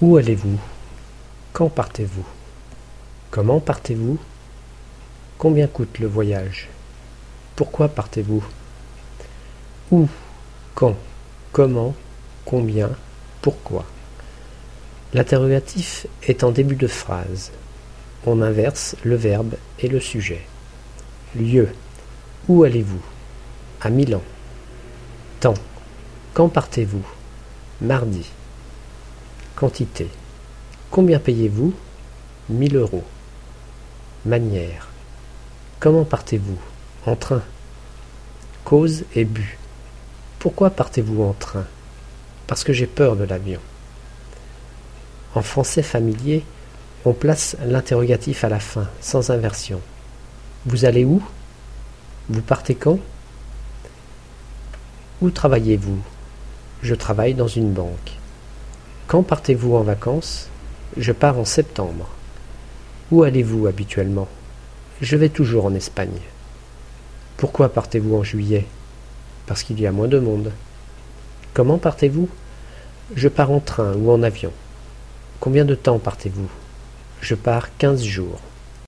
Où allez-vous? Quand partez-vous? Comment partez-vous? Combien coûte le voyage? Pourquoi partez-vous? Où Quand Comment Combien Pourquoi? L'interrogatif est en début de phrase. On inverse le verbe et le sujet. Lieu. Où allez-vous? À Milan. Temps. Quand partez-vous? Mardi. Quantité. Combien payez-vous 1000 euros? Manière. Comment partez-vous? En train. Cause et but. Pourquoi partez-vous en train? Parce que j'ai peur de l'avion. En français familier, on place l'interrogatif à la fin, sans inversion. Vous allez où? Vous partez quand? Où travaillez-vous? Je travaille dans une banque. Quand partez-vous en vacances? Je pars en septembre. Où allez-vous habituellement? Je vais toujours en Espagne. Pourquoi partez-vous en juillet? Parce qu'il y a moins de monde. Comment partez-vous? Je pars en train ou en avion. Combien de temps partez-vous? Je pars quinze jours.